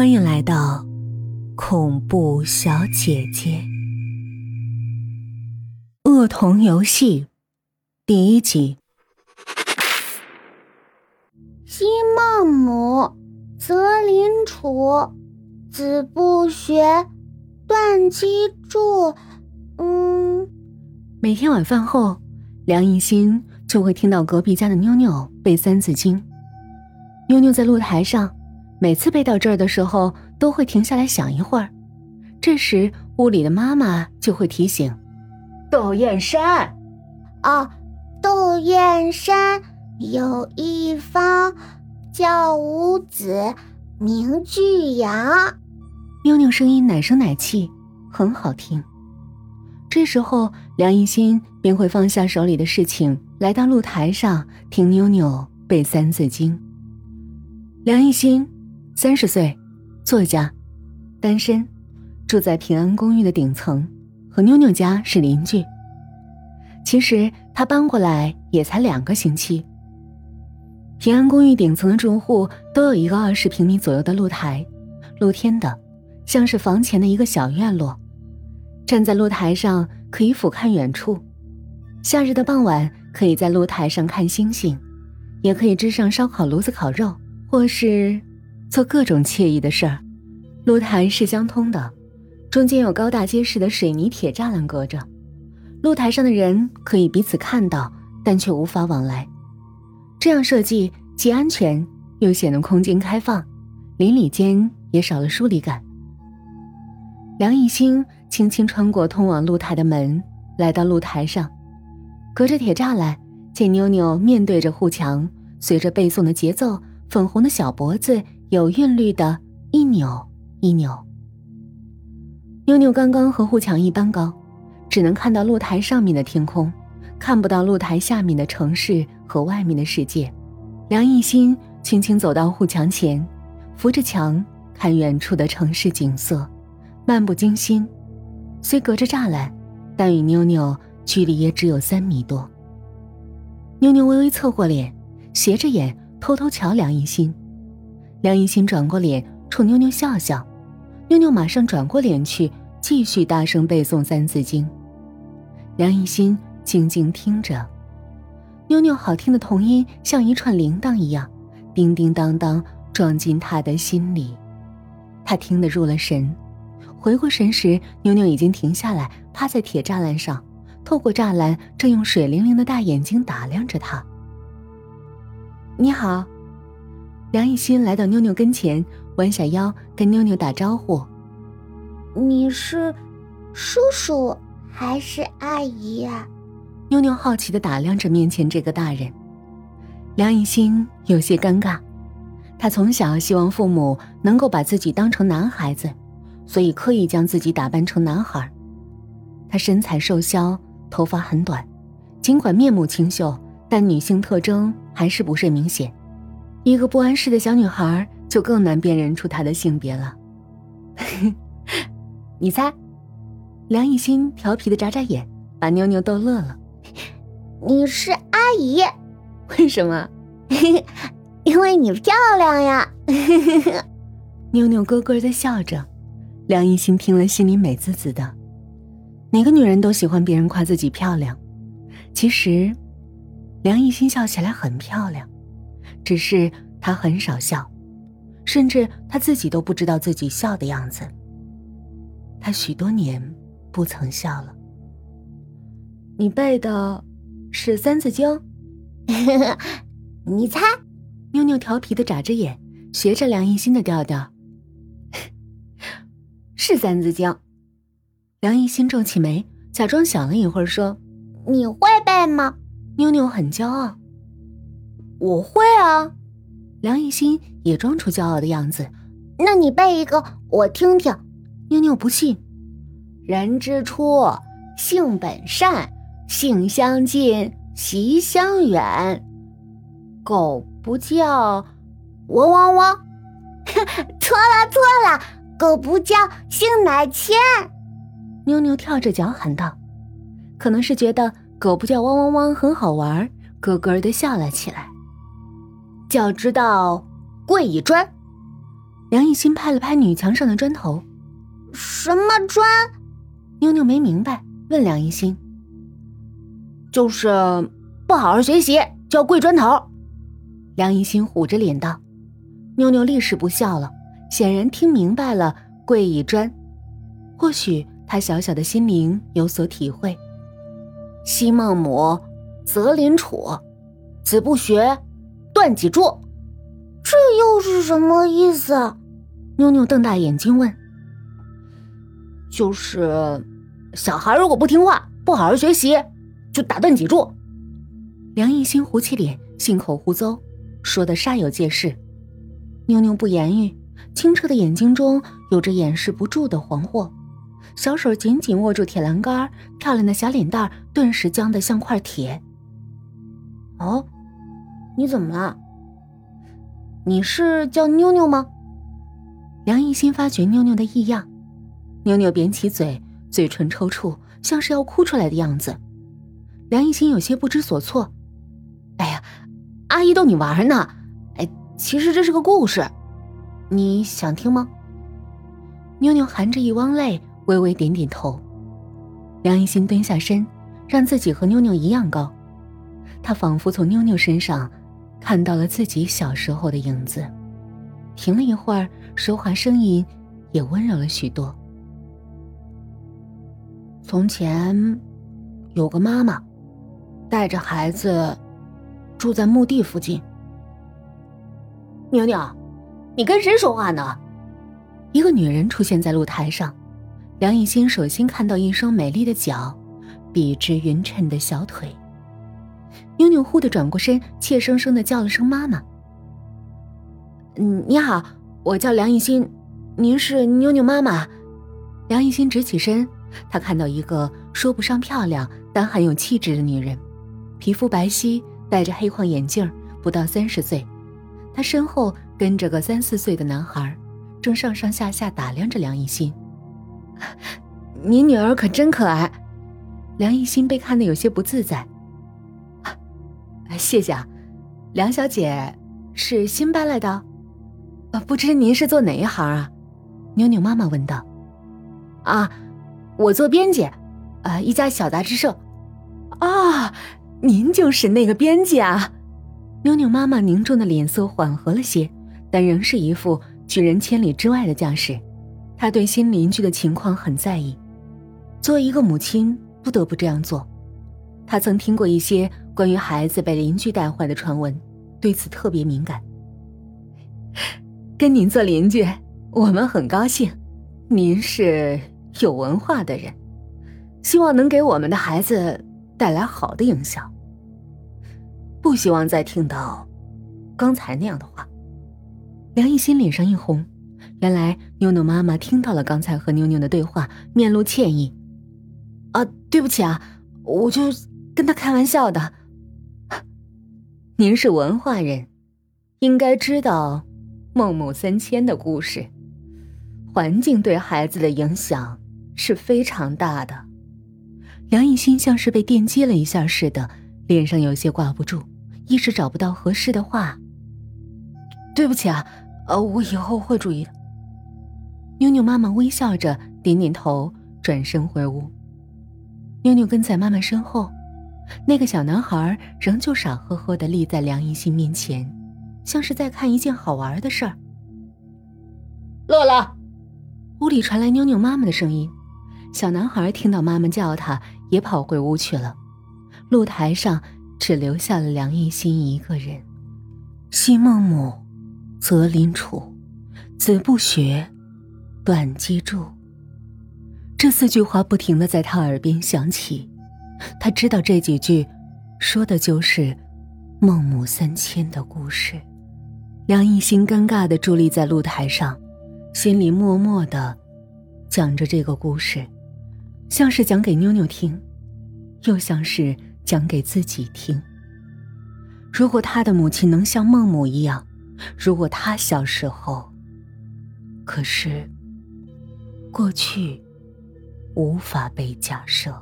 欢迎来到恐怖小姐姐《恶童游戏》第一集。昔孟母，择邻处，子不学，断机杼。嗯，每天晚饭后，梁一心就会听到隔壁家的妞妞背《三字经》。妞妞在露台上。每次背到这儿的时候，都会停下来想一会儿。这时，屋里的妈妈就会提醒：“窦燕山，啊，窦燕山有一方，叫五子，名俱扬。”妞妞声音奶声奶气，很好听。这时候，梁一心便会放下手里的事情，来到露台上听妞妞背《三字经》。梁一心。三十岁，作家，单身，住在平安公寓的顶层，和妞妞家是邻居。其实他搬过来也才两个星期。平安公寓顶层的住户都有一个二十平米左右的露台，露天的，像是房前的一个小院落。站在露台上可以俯瞰远处，夏日的傍晚可以在露台上看星星，也可以支上烧烤炉子烤肉，或是。做各种惬意的事儿，露台是相通的，中间有高大结实的水泥铁栅栏隔着，露台上的人可以彼此看到，但却无法往来。这样设计既安全又显得空间开放，邻里间也少了疏离感。梁一星轻轻穿过通往露台的门，来到露台上，隔着铁栅栏，见妞妞面对着护墙，随着背诵的节奏，粉红的小脖子。有韵律的一扭一扭。妞妞刚刚和护墙一般高，只能看到露台上面的天空，看不到露台下面的城市和外面的世界。梁一心轻轻走到护墙前，扶着墙看远处的城市景色，漫不经心。虽隔着栅栏，但与妞妞距离也只有三米多。妞妞微微侧过脸，斜着眼偷偷瞧梁一心。梁一心转过脸，冲妞妞笑笑，妞妞马上转过脸去，继续大声背诵《三字经》。梁一心静静听着，妞妞好听的童音像一串铃铛一样，叮叮当当撞进他的心里。他听得入了神，回过神时，妞妞已经停下来，趴在铁栅栏上，透过栅栏，正用水灵灵的大眼睛打量着他。你好。梁一心来到妞妞跟前，弯下腰跟妞妞打招呼：“你是叔叔还是阿姨啊？”妞妞好奇的打量着面前这个大人。梁一心有些尴尬，他从小希望父母能够把自己当成男孩子，所以刻意将自己打扮成男孩。他身材瘦削，头发很短，尽管面目清秀，但女性特征还是不甚明显。一个不谙世的小女孩就更难辨认出她的性别了。你猜？梁一心调皮的眨眨眼，把妞妞逗乐了。你是阿姨？为什么？因为你漂亮呀！妞妞咯咯的笑着。梁一心听了心里美滋滋的。哪个女人都喜欢别人夸自己漂亮。其实，梁一心笑起来很漂亮。只是他很少笑，甚至他自己都不知道自己笑的样子。他许多年不曾笑了。你背的是《三字经》？你猜？妞妞调皮的眨着眼，学着梁一心的调调。是《三字经》。梁一心皱起眉，假装想了一会儿，说：“你会背吗？”妞妞很骄傲。我会啊，梁艺心也装出骄傲的样子。那你背一个我听听。妞妞不信。人之初，性本善，性相近，习相远。狗不叫，汪汪汪。错了错了，狗不叫，性乃迁。妞妞跳着脚喊道：“可能是觉得狗不叫汪汪汪很好玩，咯咯的笑了起来。”教之道，贵以专。梁一心拍了拍女墙上的砖头：“什么砖？”妞妞没明白，问梁一心：“就是不好好学习，就要跪砖头。”梁一心虎着脸道。妞妞立时不笑了，显然听明白了“跪以砖”，或许他小小的心灵有所体会。昔孟母，择邻处，子不学，断脊柱。这又是什么意思？妞妞瞪大眼睛问。就是小孩如果不听话，不好好学习，就打断脊柱。梁一心胡起脸，信口胡诌，说的煞有介事。妞妞不言语，清澈的眼睛中有着掩饰不住的惶惑，小手紧紧握住铁栏杆，漂亮的小脸蛋顿时僵得像块铁。哦，你怎么了？你是叫妞妞吗？梁一心发觉妞妞的异样，妞妞扁起嘴，嘴唇抽搐，像是要哭出来的样子。梁一心有些不知所措。哎呀，阿姨逗你玩呢。哎，其实这是个故事，你想听吗？妞妞含着一汪泪，微微点点头。梁一心蹲下身，让自己和妞妞一样高。他仿佛从妞妞身上。看到了自己小时候的影子，停了一会儿，说话声音也温柔了许多。从前，有个妈妈，带着孩子，住在墓地附近。妞妞，你跟谁说话呢？一个女人出现在露台上，梁以心首先看到一双美丽的脚，笔直匀称的小腿。妞妞忽地转过身，怯生生的叫了声“妈妈”。嗯，你好，我叫梁艺欣，您是妞妞妈妈。梁艺欣直起身，她看到一个说不上漂亮，但很有气质的女人，皮肤白皙，戴着黑框眼镜，不到三十岁。她身后跟着个三四岁的男孩，正上上下下打量着梁艺欣。您女儿可真可爱。梁艺欣被看得有些不自在。谢谢啊，梁小姐是新搬来的，呃，不知您是做哪一行啊？妞妞妈妈问道。啊，我做编辑，啊，一家小杂志社。啊，您就是那个编辑啊？妞妞妈妈凝重的脸色缓和了些，但仍是一副拒人千里之外的架势。她对新邻居的情况很在意，作为一个母亲，不得不这样做。他曾听过一些。关于孩子被邻居带坏的传闻，对此特别敏感。跟您做邻居，我们很高兴。您是有文化的人，希望能给我们的孩子带来好的影响。不希望再听到刚才那样的话。梁一心脸上一红，原来妞妞妈妈听到了刚才和妞妞的对话，面露歉意。啊，对不起啊，我就跟他开玩笑的。您是文化人，应该知道孟母三迁的故事。环境对孩子的影响是非常大的。梁一心像是被电击了一下似的，脸上有些挂不住，一时找不到合适的话。对不起啊，呃，我以后会注意的。妞妞妈妈微笑着点点头，转身回屋。妞妞跟在妈妈身后。那个小男孩仍旧傻呵呵地立在梁一心面前，像是在看一件好玩的事儿。乐乐，屋里传来妞妞妈妈的声音。小男孩听到妈妈叫他，也跑回屋去了。露台上只留下了梁一心一个人。昔孟母，择邻处，子不学，断机杼。这四句话不停的在他耳边响起。他知道这几句，说的就是孟母三迁的故事。梁一心尴尬的伫立在露台上，心里默默的讲着这个故事，像是讲给妞妞听，又像是讲给自己听。如果他的母亲能像孟母一样，如果他小时候，可是过去无法被假设。